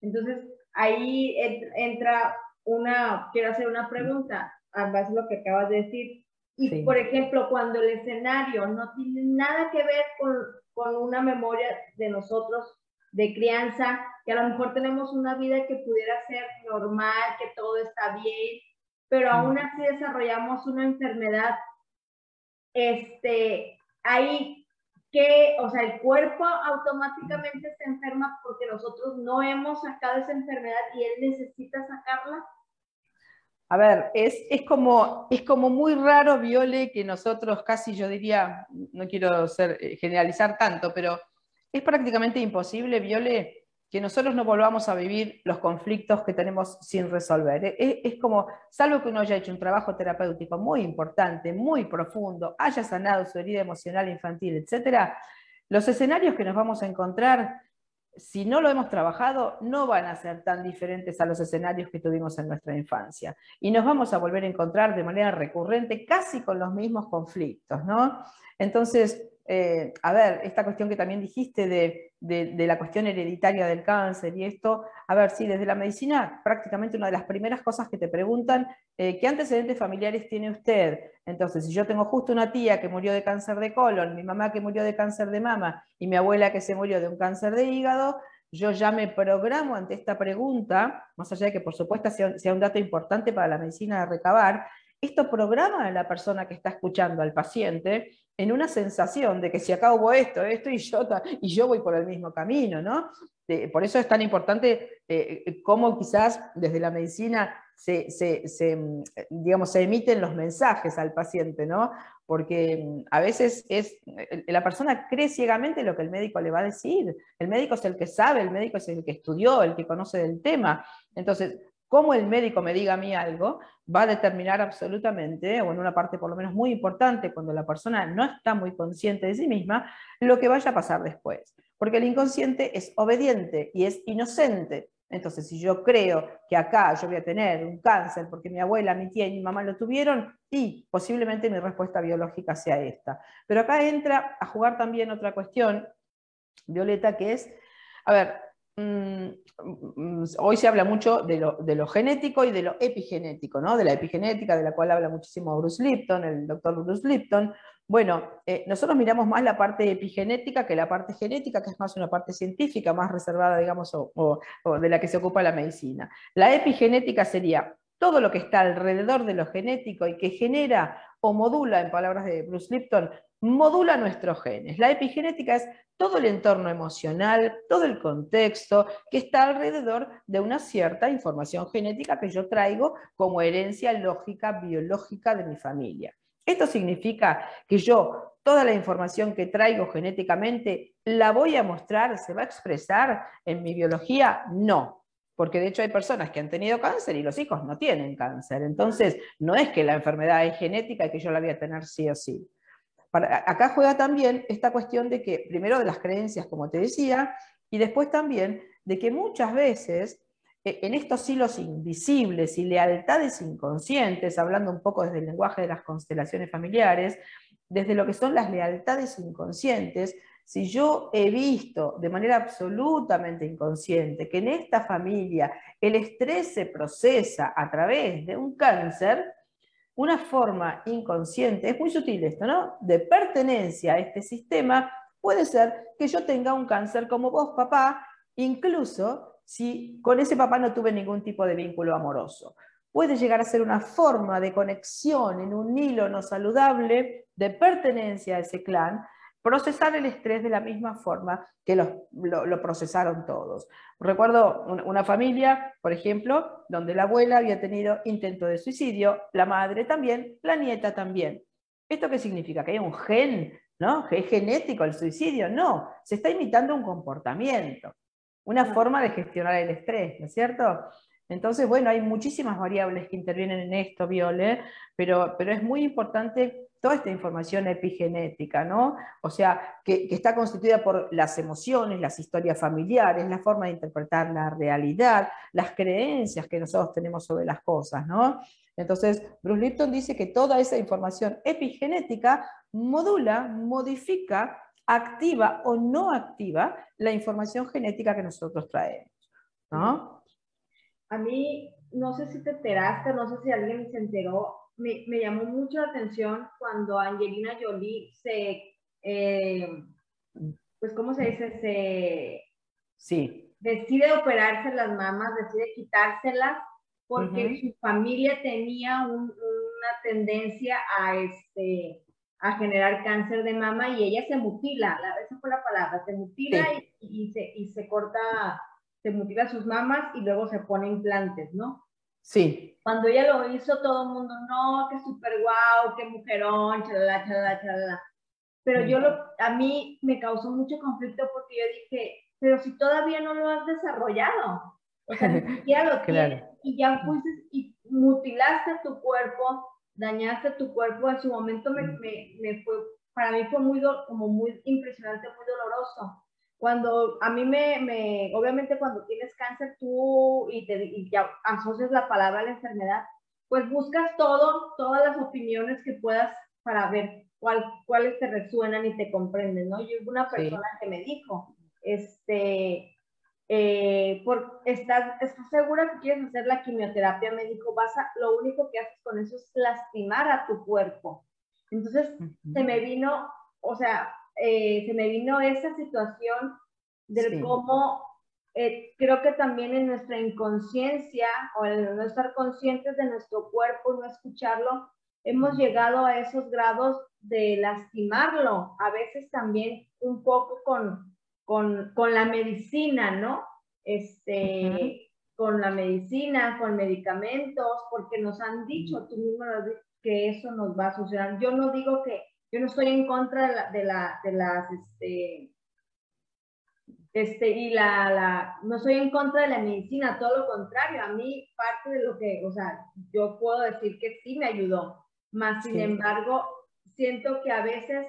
Entonces, ahí entra una, quiero hacer una pregunta, a base de lo que acabas de decir. Y, por ejemplo, cuando el escenario no tiene nada que ver con, con una memoria de nosotros de crianza, que a lo mejor tenemos una vida que pudiera ser normal, que todo está bien, pero aún así desarrollamos una enfermedad este, ahí que, o sea, el cuerpo automáticamente se enferma porque nosotros no hemos sacado esa enfermedad y él necesita sacarla. A ver, es, es, como, es como muy raro, Viole, que nosotros casi, yo diría, no quiero ser, eh, generalizar tanto, pero es prácticamente imposible, Viole, que nosotros no volvamos a vivir los conflictos que tenemos sin resolver. Es, como, salvo que uno haya hecho un trabajo terapéutico muy importante, muy profundo, haya sanado su herida emocional infantil, etc., los escenarios que nos vamos a encontrar, si no lo hemos trabajado, no van a ser tan diferentes a los escenarios que tuvimos en nuestra infancia. Y nos vamos a volver a encontrar de manera recurrente casi con los mismos conflictos, ¿no? Entonces, eh, a ver, esta cuestión que también dijiste de, la cuestión hereditaria del cáncer y esto, a ver, sí, desde la medicina prácticamente una de las primeras cosas que te preguntan, eh, ¿qué antecedentes familiares tiene usted? Entonces, si yo tengo justo una tía que murió de cáncer de colon, mi mamá que murió de cáncer de mama y mi abuela que se murió de un cáncer de hígado, yo ya me programo ante esta pregunta, más allá de que por supuesto sea, sea un dato importante para la medicina de recabar, esto programa a la persona que está escuchando, al paciente, en una sensación de que si acá hubo esto, esto y yo, y yo voy por el mismo camino, ¿no? por eso es tan importante eh, cómo quizás desde la medicina se, mm, digamos, se emiten los mensajes al paciente, ¿no? Porque mm, a veces es, eh, la persona cree ciegamente lo que el médico le va a decir. El médico es el que sabe, el médico es el que estudió, el que conoce del tema. Entonces, cómo el médico me diga a mí algo va a determinar absolutamente, o en una parte por lo menos muy importante, cuando la persona no está muy consciente de sí misma, lo que vaya a pasar después. Porque el inconsciente es obediente y es inocente. Entonces, si yo creo que acá yo voy a tener un cáncer porque mi abuela, mi tía y mi mamá lo tuvieron, y posiblemente mi respuesta biológica sea esta. Pero acá entra a jugar también otra cuestión, Violeta, que es, a ver, hoy se habla mucho de lo, genético y de lo epigenético, ¿no? de la epigenética, de la cual habla muchísimo Bruce Lipton, el doctor Bruce Lipton. Bueno, eh, nosotros miramos más la parte epigenética que la parte genética, que es más una parte científica, más reservada, digamos, o de la que se ocupa la medicina. La epigenética sería todo lo que está alrededor de lo genético y que genera o modula, en palabras de Bruce Lipton, modula nuestros genes. La epigenética es todo el entorno emocional, todo el contexto que está alrededor de una cierta información genética que yo traigo como herencia lógica, biológica de mi familia. Esto significa que yo toda la información que traigo genéticamente la voy a mostrar, se va a expresar en mi biología? No, porque de hecho hay personas que han tenido cáncer y los hijos no tienen cáncer. Entonces, no es que la enfermedad es genética y que yo la voy a tener sí o sí acá juega también esta cuestión de que, primero de las creencias, como te decía, y después también de que muchas veces e, en estos hilos invisibles y lealtades inconscientes, hablando un poco desde el lenguaje de las constelaciones familiares, desde lo que son las lealtades inconscientes, si yo he visto de manera absolutamente inconsciente que en esta familia el estrés se procesa a través de un cáncer, una forma inconsciente, es muy sutil esto, ¿no? De pertenencia a este sistema, puede ser que yo tenga un cáncer como vos, papá, incluso si con ese papá no tuve ningún tipo de vínculo amoroso. Puede llegar a ser una forma de conexión en un hilo no saludable de pertenencia a ese clan, procesar el estrés de la misma forma que lo, procesaron todos. Recuerdo una familia, por ejemplo, donde la abuela había tenido intento de suicidio, la madre también, la nieta también. ¿Esto qué significa? ¿Que hay un gen, ¿no? ¿Es genético el suicidio? No, se está imitando un comportamiento, una forma de gestionar el estrés, ¿no es cierto? Entonces, bueno, hay muchísimas variables que intervienen en esto, Viole, pero, pero es muy importante toda esta información epigenética, ¿no? O sea, que, está constituida por las emociones, las historias familiares, la forma de interpretar la realidad, las creencias que nosotros tenemos sobre las cosas, ¿no? Entonces, Bruce Lipton dice que toda esa información epigenética modula, modifica, activa o no activa la información genética que nosotros traemos, ¿no? A mí, no sé si te enteraste, no sé si alguien se enteró, me, me llamó mucho la atención cuando Angelina Jolie se, eh, pues, ¿cómo se dice? Se sí. decide operarse las mamas, decide quitárselas porque su familia tenía una tendencia a, este, a generar cáncer de mama y ella se mutila, la, esa fue la palabra, se mutila y, y, se, y se corta, se mutila sus mamas y luego se pone implantes, ¿no? Sí. Cuando ella lo hizo, todo el mundo, no, que súper guau, qué mujerón, chalala, chalala, chalala. Pero yo lo, a mí me causó mucho conflicto porque yo dije, pero si todavía no lo has desarrollado, o sea, ni siquiera lo tienes, y ya fuiste y mutilaste tu cuerpo, dañaste tu cuerpo, en su momento me, me, me fue, para mí fue muy, como muy impresionante, muy doloroso cuando a mí me, me, obviamente cuando tienes cáncer tú y, te, y ya asocias la palabra a la enfermedad, pues buscas todo, todas las opiniones que puedas para ver cuál, cuáles te resuenan y te comprenden, ¿no? Yo hubo una persona que me dijo, este, eh, por, ¿estás, ¿estás segura que quieres hacer la quimioterapia? Me dijo, vas a, lo único que haces con eso es lastimar a tu cuerpo. Entonces, se me vino, o sea, eh, se me vino esa situación del cómo eh, creo que también en nuestra inconsciencia o en no estar conscientes de nuestro cuerpo, no escucharlo, hemos llegado a esos grados de lastimarlo, a veces también un poco con, con, con la medicina, ¿no? Este, Con la medicina, con medicamentos, porque nos han dicho, tú mismo lo has dicho, que eso nos va a suceder. Yo no digo que yo no estoy en contra de, la, de, la, de las, este, este, y la, la, no estoy en contra de la medicina, todo lo contrario, a mí parte de lo que, o sea, yo puedo decir que sí me ayudó, más sin embargo, siento que a veces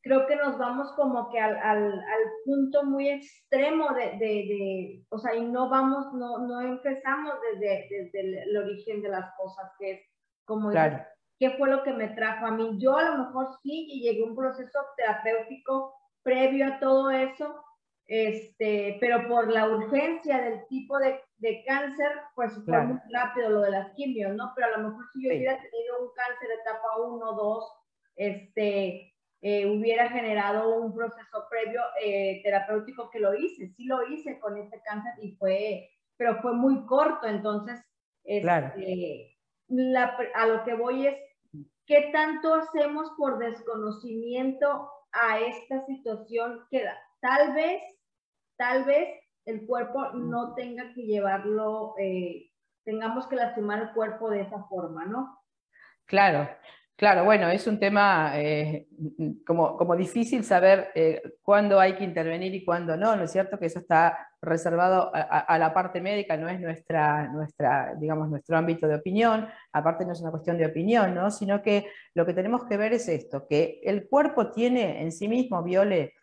creo que nos vamos como que al, al, al punto muy extremo de, de, de, o sea, y no vamos, no, no empezamos desde, desde el, origen de las cosas, que es como claro. ¿Qué fue lo que me trajo a mí? Yo a lo mejor sí y llegué a un proceso terapéutico previo a todo eso, este, pero por la urgencia del tipo de, de cáncer, pues fue muy rápido lo de las quimios, ¿no? Pero a lo mejor si yo hubiera tenido un cáncer etapa 1 o 2, este, eh, hubiera generado un proceso previo eh, terapéutico que lo hice, sí lo hice con este cáncer y fue, pero fue muy corto, entonces, este, a lo que voy es, ¿qué tanto hacemos por desconocimiento a esta situación que tal vez, tal vez el cuerpo no tenga que llevarlo, eh, tengamos que lastimar el cuerpo de esa forma, ¿no? Claro, Claro, bueno, es un tema eh, como, como, difícil saber eh, cuándo hay que intervenir y cuándo no, ¿no es cierto? Que eso está reservado a, la parte médica, no es nuestra, nuestra, digamos, nuestro ámbito de opinión, aparte no es una cuestión de opinión, ¿no? Sino que lo que tenemos que ver es esto, que el cuerpo tiene en sí mismo, Viole,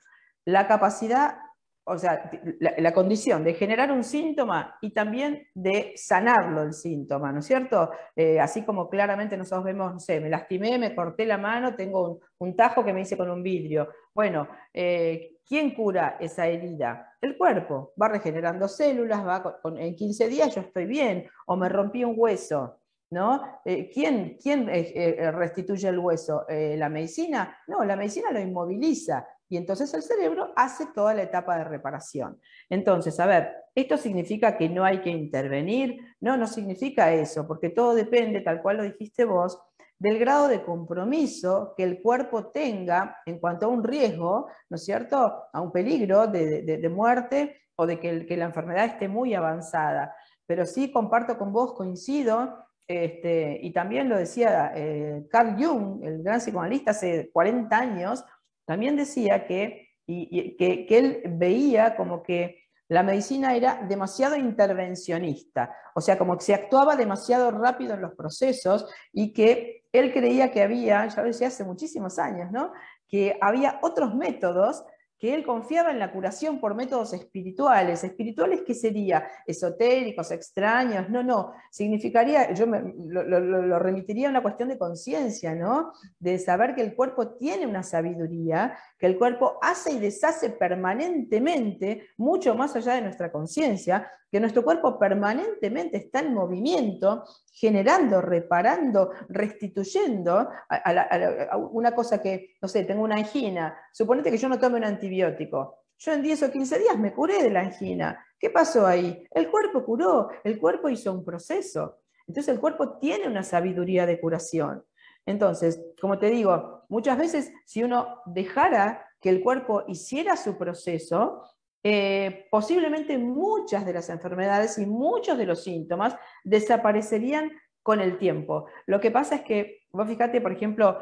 la capacidad o sea, la, condición de generar un síntoma y también de sanarlo el síntoma, ¿no es cierto? Eh, así como claramente nosotros vemos, no sé, me lastimé, me corté la mano, tengo un, tajo que me hice con un vidrio. Bueno, eh, ¿quién cura esa herida? El cuerpo. Va regenerando células, va en 15 días yo estoy bien, o me rompí un hueso. ¿No? Eh, ¿Quién, quién restituye el hueso? ¿La medicina? No, la medicina lo inmoviliza y entonces el cerebro hace toda la etapa de reparación. Entonces, a ver, ¿esto significa que no hay que intervenir? No, no significa eso, porque todo depende, tal cual lo dijiste vos, del grado de compromiso que el cuerpo tenga en cuanto a un riesgo, ¿no es cierto?, a un peligro de, muerte o de que, la enfermedad esté muy avanzada. Pero sí comparto con vos, coincido, este, y también lo decía eh, Carl Jung, el gran psicoanalista hace 40 años, también decía que, que, él veía como que la medicina era demasiado intervencionista, o sea, como que se actuaba demasiado rápido en los procesos y que él creía que había, ya lo decía hace muchísimos años, ¿no? que había otros métodos que él confiaba en la curación por métodos espirituales. ¿Espirituales qué sería? ¿Esotéricos, extraños? No, no. Significaría, yo lo, remitiría a una cuestión de conciencia, ¿no? De saber que el cuerpo tiene una sabiduría, que el cuerpo hace y deshace permanentemente, mucho más allá de nuestra conciencia, que nuestro cuerpo permanentemente está en movimiento, generando, reparando, restituyendo a, una cosa que, no sé, tengo una angina, suponete que yo no tome un antibiótico. Yo en 10 o 15 días me curé de la angina. ¿Qué pasó ahí? El cuerpo curó, el cuerpo hizo un proceso. Entonces el cuerpo tiene una sabiduría de curación. Entonces, como te digo, muchas veces si uno dejara que el cuerpo hiciera su proceso, eh, posiblemente muchas de las enfermedades y muchos de los síntomas desaparecerían con el tiempo. Lo que pasa es que, vos fíjate, por ejemplo,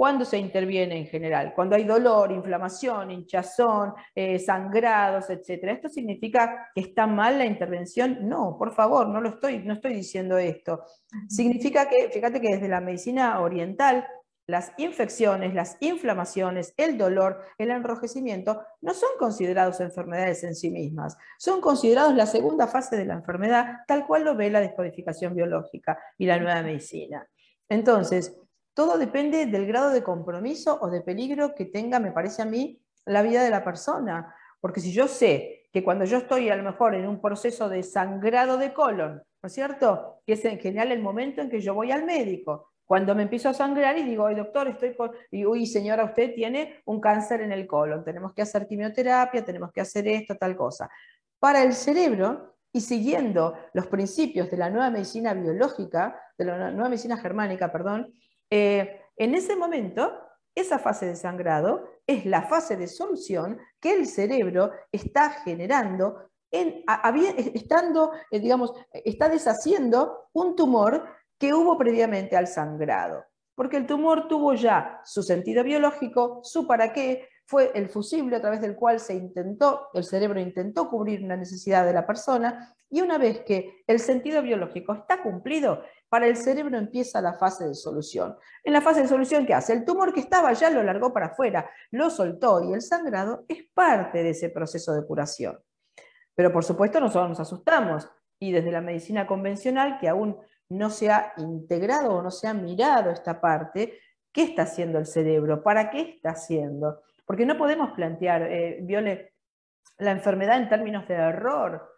¿Cuándo se interviene en general? Cuando hay dolor, inflamación, hinchazón, eh, sangrados, etc. ¿Esto significa que está mal la intervención? No, por favor, no lo estoy, no estoy diciendo esto. Significa que, fíjate que desde la medicina oriental las infecciones, las inflamaciones, el dolor, el enrojecimiento, no son considerados enfermedades en sí mismas, son considerados la segunda fase de la enfermedad, tal cual lo ve la descodificación biológica y la nueva medicina. Entonces, todo depende del grado de compromiso o de peligro que tenga, me parece a mí, la vida de la persona. Porque si yo sé que cuando yo estoy a lo mejor en un proceso de sangrado de colon, ¿no es cierto? Que es en general el momento en que yo voy al médico, cuando me empiezo a sangrar y digo, doctor, estoy con... Y, uy, señora, usted tiene un cáncer en el colon, tenemos que hacer quimioterapia, tenemos que hacer esto, tal cosa. Para el cerebro, y siguiendo los principios de la nueva medicina biológica, de la nueva medicina germánica, perdón, eh, en ese momento, esa fase de sangrado es la fase de solución que el cerebro está generando, eh, digamos, está deshaciendo un tumor que hubo previamente al sangrado. Porque el tumor tuvo ya su sentido biológico, su para qué, fue el fusible a través del cual se intentó, el cerebro intentó cubrir una necesidad de la persona, y una vez que el sentido biológico está cumplido, para el cerebro empieza la fase de solución. En la fase de solución, ¿qué hace? El tumor que estaba ya lo largó para afuera, lo soltó y el sangrado es parte de ese proceso de curación. Pero por supuesto nosotros nos asustamos y desde la medicina convencional, que aún no se ha integrado o no se ha mirado esta parte, ¿qué está haciendo el cerebro? ¿Para qué está haciendo? Porque no podemos plantear, eh, Viole, la enfermedad en términos de error.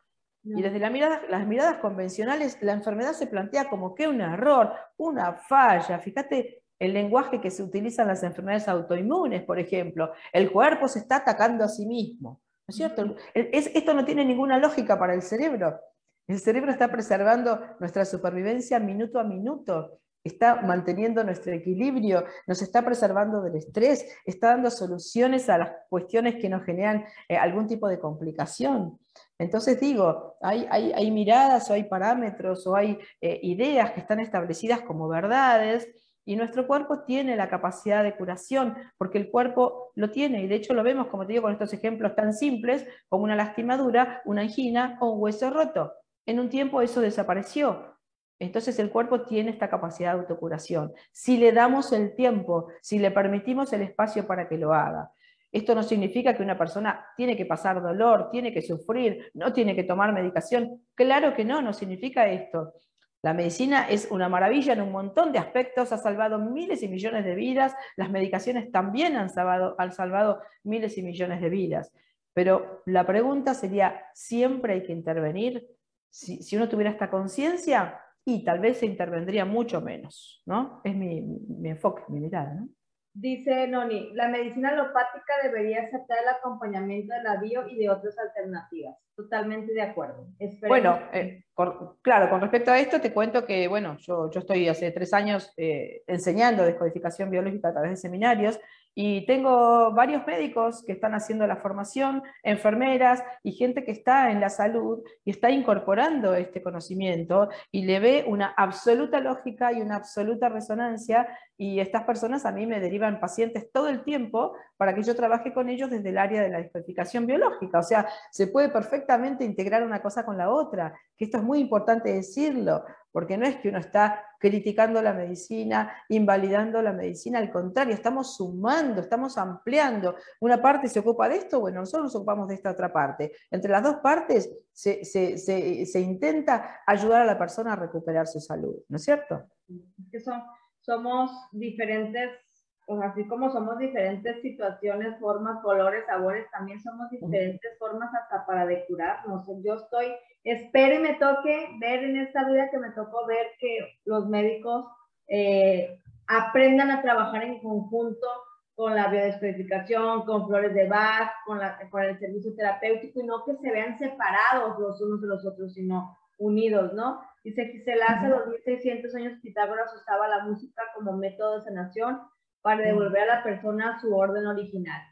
Y desde las miradas convencionales, la enfermedad se plantea como que un error, una falla. Fíjate el lenguaje que se utiliza en las enfermedades autoinmunes, por ejemplo. El cuerpo se está atacando a sí mismo. ¿No es cierto? esto no tiene ninguna lógica para el cerebro. El cerebro está preservando nuestra supervivencia minuto a minuto, está manteniendo nuestro equilibrio, nos está preservando del estrés, está dando soluciones a las cuestiones que nos generan eh, algún tipo de complicación. Entonces digo, hay, miradas o hay parámetros o hay eh, ideas que están establecidas como verdades y nuestro cuerpo tiene la capacidad de curación, porque el cuerpo lo tiene, y de hecho lo vemos, como te digo, con estos ejemplos tan simples, como una lastimadura, una angina o un hueso roto en un tiempo eso desapareció. Entonces el cuerpo tiene esta capacidad de autocuración. Si le damos el tiempo, si le permitimos el espacio para que lo haga. Esto no significa que una persona tiene que pasar dolor, tiene que sufrir, no tiene que tomar medicación. Claro que no, no significa esto. La medicina es una maravilla en un montón de aspectos, ha salvado miles y millones de vidas, las medicaciones también han salvado, han salvado miles y millones de vidas. Pero la pregunta sería, ¿siempre hay que intervenir? Si, si uno tuviera esta conciencia, y tal vez se intervendría mucho menos, ¿no? Es mi, mi enfoque, mi mirada, ¿no? Dice Noni, la medicina alopática debería aceptar el acompañamiento de la bio y de otras alternativas. Totalmente de acuerdo. bueno, eh, claro, con respecto a esto te cuento que, bueno, yo, yo estoy hace tres años eh, enseñando descodificación biológica a través de seminarios y tengo varios médicos que están haciendo la formación, enfermeras y gente que está en la salud y está incorporando este conocimiento y le ve una absoluta lógica y una absoluta resonancia y estas personas a mí me derivan pacientes todo el tiempo para que yo trabaje con ellos desde el área de la descodificación biológica. O sea, se puede perfectamente integrar una cosa con la otra, que esto es muy importante decirlo porque no es que uno está criticando la medicina, invalidando la medicina, al contrario, estamos sumando, estamos ampliando. Una parte se ocupa de esto, bueno, nosotros nos ocupamos de esta otra parte. Entre las dos partes se, intenta ayudar a la persona a recuperar su salud, ¿no es cierto? Que son, somos diferentes, así como somos diferentes situaciones, formas, colores, sabores, también somos diferentes formas hasta para de curarnos. Yo estoy espero y me toque ver en esta vida que me tocó ver que los médicos eh, aprendan a trabajar en conjunto con la biodescodificación, con flores de Bach, con, la, con el servicio terapéutico y no que se vean separados los unos de los otros, sino unidos, ¿no? Dice Gisela, hace 2600 años Pitágoras usaba la música como método de sanación para devolver a la persona su orden original.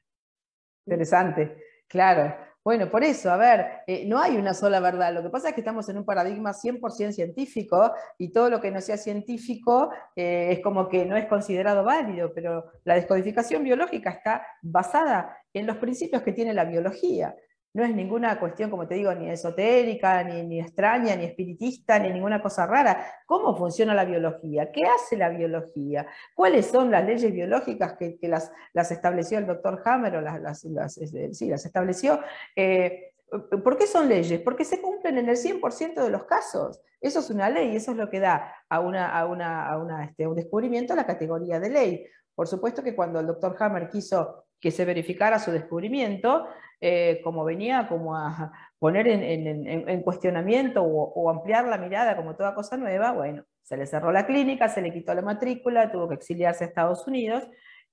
Interesante, claro. Bueno, por eso, a ver, eh, no hay una sola verdad. Lo que pasa es que estamos en un paradigma 100% científico y todo lo que no sea científico eh, es como que no es considerado válido, pero la descodificación biológica está basada en los principios que tiene la biología. No es ninguna cuestión, como te digo, ni esotérica, ni, extraña, ni espiritista, ni ninguna cosa rara. ¿Cómo funciona la biología? ¿Qué hace la biología? ¿Cuáles son las leyes biológicas que, las, las, estableció el doctor Hammer o las, las, sí, las estableció? Eh, ¿Por qué son leyes? Porque se cumplen en el 100% de los casos. Eso es una ley, eso es lo que da a, una, a, una, a una, este, un descubrimiento la categoría de ley. Por supuesto que cuando el doctor Hammer quiso que se verificara su descubrimiento, eh, como venía como a poner en, cuestionamiento o, ampliar la mirada como toda cosa nueva, bueno, se le cerró la clínica, se le quitó la matrícula, tuvo que exiliarse a Estados Unidos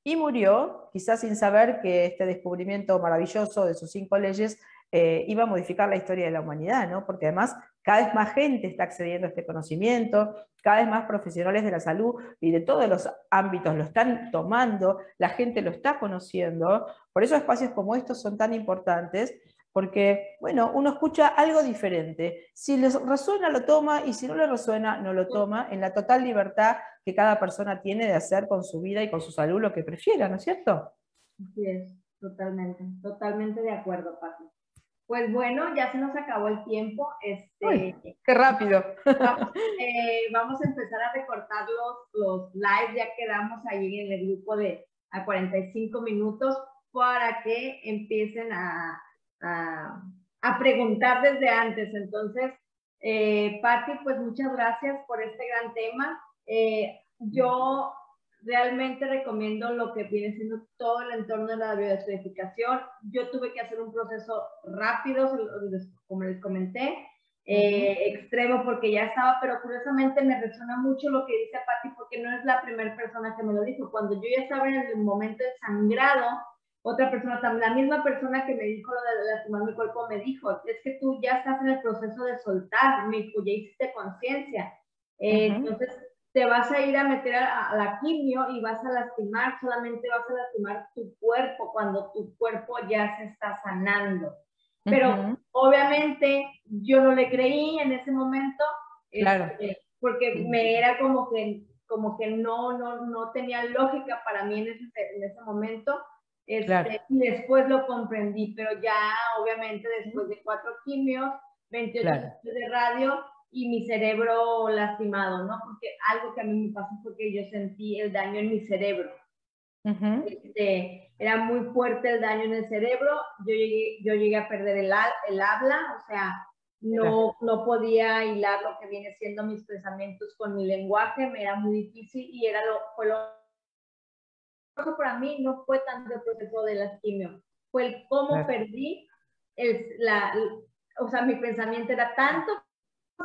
y murió, quizás sin saber que este descubrimiento maravilloso de sus cinco leyes eh, iba a modificar la historia de la humanidad, ¿no? porque además cada vez más gente está accediendo a este conocimiento, cada vez más profesionales de la salud y de todos los ámbitos lo están tomando, la gente lo está conociendo, por eso espacios como estos son tan importantes, porque, bueno, uno escucha algo diferente. Si les resuena, lo toma, y si no le resuena, no lo toma, en la total libertad que cada persona tiene de hacer con su vida y con su salud lo que prefiera, ¿no es cierto? Así es, totalmente, totalmente de acuerdo, Pati. Pues bueno, ya se nos acabó el tiempo. Este, ¡Qué rápido! Eh, vamos, a empezar a recortar los, los lives, ya quedamos ahí en el grupo de a 45 minutos para que empiecen a, a, a preguntar desde antes. Entonces, eh, Patti, pues muchas gracias por este gran tema. Eh, yo realmente recomiendo lo que viene siendo todo el entorno de la biodescodificación. Yo tuve que hacer un proceso rápido, como les comenté, eh, extremo porque ya estaba, pero curiosamente me resuena mucho lo que dice Patti porque no es la primera persona que me lo dijo. Cuando yo ya estaba en el momento de sangrado, otra persona la misma persona que me dijo lo de lastimar mi cuerpo, me dijo, es que tú ya estás en el proceso de soltar, me dijo, ya hiciste conciencia. Eh, entonces, te vas a ir a meter a, la quimio y vas a lastimar, solamente vas a lastimar tu cuerpo cuando tu cuerpo ya se está sanando. Pero obviamente yo no le creí en ese momento, claro. Este, porque me era como que, como que no, no, no tenía lógica para mí en ese, en ese momento. Este, y después lo comprendí, pero ya obviamente después de cuatro quimios, 28 años de radio, y mi cerebro lastimado, ¿no? Porque algo que a mí me pasó fue que yo sentí el daño en mi cerebro. Este, era muy fuerte el daño en el cerebro, yo llegué, yo llegué a perder el, el habla, o sea, no, no podía hilar lo que viene siendo mis pensamientos con mi lenguaje, me era muy difícil y era lo, fue lo para mí no fue tanto el proceso de la quimio, fue el cómo perdí, el, la, o sea, mi pensamiento era tanto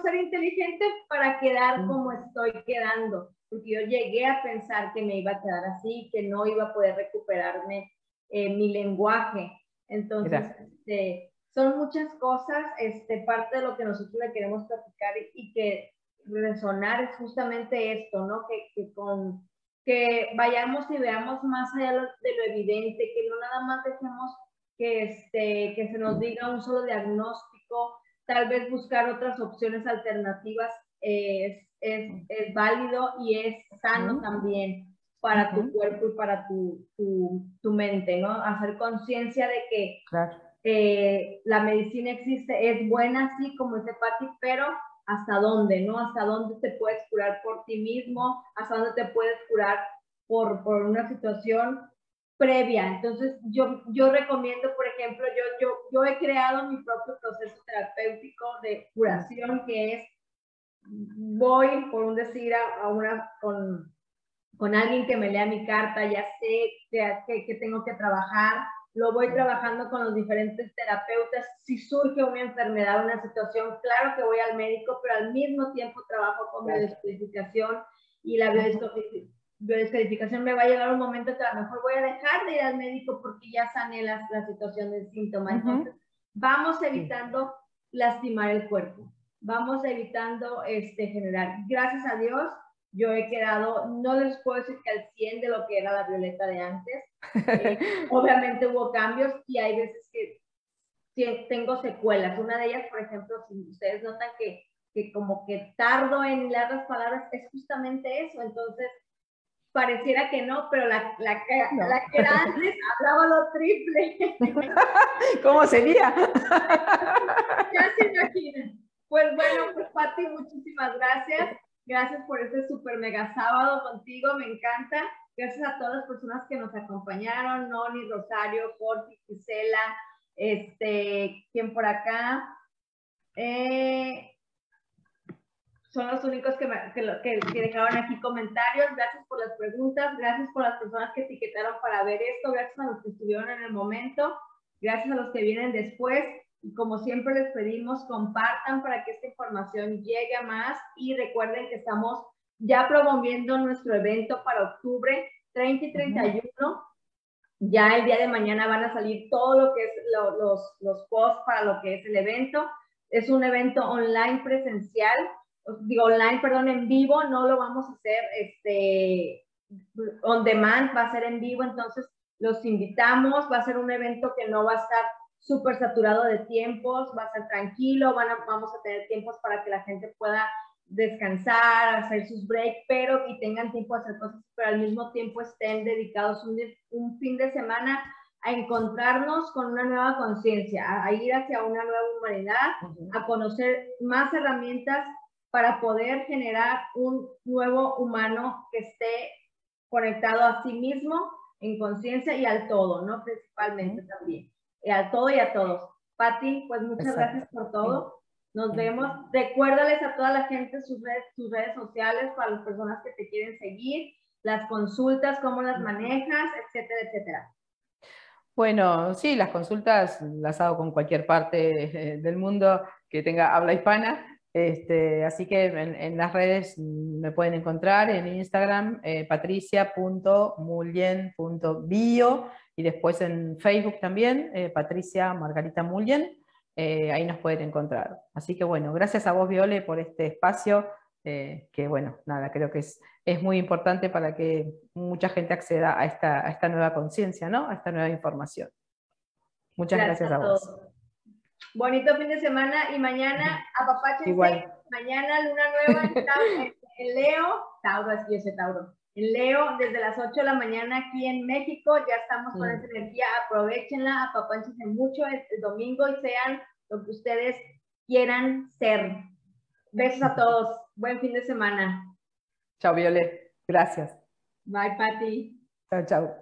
ser inteligente para quedar como estoy quedando, porque yo llegué a pensar que me iba a quedar así, que no iba a poder recuperarme eh, mi lenguaje. Entonces, este, son muchas cosas, este, parte de lo que nosotros le queremos platicar y, que resonar es justamente esto, ¿no? Que, que, con, que vayamos y veamos más allá de lo evidente, que no nada más dejemos que, este, que se nos diga un solo diagnóstico, tal vez buscar otras opciones alternativas es, es, es válido y es sano también para tu cuerpo y para tu, tu, tu mente, ¿no? Hacer conciencia de que claro eh, la medicina existe, es buena, sí, como dice Patti, pero hasta dónde, ¿no? Hasta dónde te puedes curar por ti mismo, hasta dónde te puedes curar por, por una situación previa. Entonces, yo, yo recomiendo, por ejemplo, yo, yo, yo he creado mi propio proceso terapéutico de curación, que es, voy, por un decir, a, una, con, con alguien que me lea mi carta, ya sé que, que tengo que trabajar, lo voy trabajando con los diferentes terapeutas. Si surge una enfermedad, una situación, claro que voy al médico, pero al mismo tiempo trabajo con la biodescodificación y la biodescodificación me va a llegar un momento que a lo mejor voy a dejar de ir al médico porque ya sané la, la situación del síntoma. Entonces, vamos evitando lastimar el cuerpo, vamos evitando este, generar. Gracias a Dios, yo he quedado, no les puedo decir que al 100 de lo que era la violeta de antes. Eh, obviamente hubo cambios y hay veces que, tengo secuelas. Una de ellas, por ejemplo, si ustedes notan que, que como que tardo en hilar las palabras, es justamente eso. Entonces, pareciera que no, pero la, la, la que era antes hablaba lo triple. ¿Cómo sería? ya se imaginan. Pues bueno, pues Pati, muchísimas gracias. Gracias por este super mega sábado contigo, me encanta. Gracias a todas las personas que nos acompañaron, Noni, Rosario, Corti, Gisela, este, quien por acá. Eh, son los únicos que, que, que, dejaron aquí comentarios. Gracias por las preguntas, gracias por las personas que etiquetaron para ver esto, gracias a los que estuvieron en el momento, gracias a los que vienen después. Y como siempre les pedimos, compartan para que esta información llegue a más y recuerden que estamos ya promoviendo nuestro evento para octubre 30 y 31. Ya el día de mañana van a salir todo lo que es los, los posts para lo que es el evento. Es un evento online presencial, digo online, perdón, en vivo, no lo vamos a hacer este, on demand, va a ser en vivo, entonces los invitamos, va a ser un evento que no va a estar súper saturado de tiempos, va a ser tranquilo, van vamos a tener tiempos para que la gente pueda descansar, hacer sus breaks, pero y tengan tiempo de hacer cosas, pero al mismo tiempo estén dedicados un, un fin de semana a encontrarnos con una nueva conciencia, a, ir hacia una nueva humanidad, a conocer más herramientas para poder generar un nuevo humano que esté conectado a sí mismo en conciencia y al todo, ¿no? Principalmente también a todo y a todos. Patti, pues muchas gracias por todo. Nos vemos. Recuérdales a toda la gente sus redes, sus redes sociales para las personas que te quieren seguir, las consultas, cómo las manejas, etcétera, etcétera. Bueno, sí, las consultas las hago con cualquier parte del mundo que tenga habla hispana. Este, así que en, las redes me pueden encontrar en Instagram, eh, y después en Facebook también, eh, Patricia Margarita Mullen, eh, ahí nos pueden encontrar. Así que bueno, gracias a vos Viole por este espacio, eh, que bueno, nada, creo que es, es muy importante para que mucha gente acceda a esta, a esta nueva conciencia, ¿no? A esta nueva información. Muchas gracias, a, vos. Bonito fin de semana y mañana a Igual. Mañana luna nueva en, Leo, Tauro, es que yo sé Tauro. Leo, desde las 8 de la mañana aquí en México, ya estamos con mm. esa energía, aprovechenla, apapánchense mucho el, domingo y sean lo que ustedes quieran ser. Besos a todos, buen fin de semana. Chao, Violet, gracias. Bye, Patti. Chao, chao.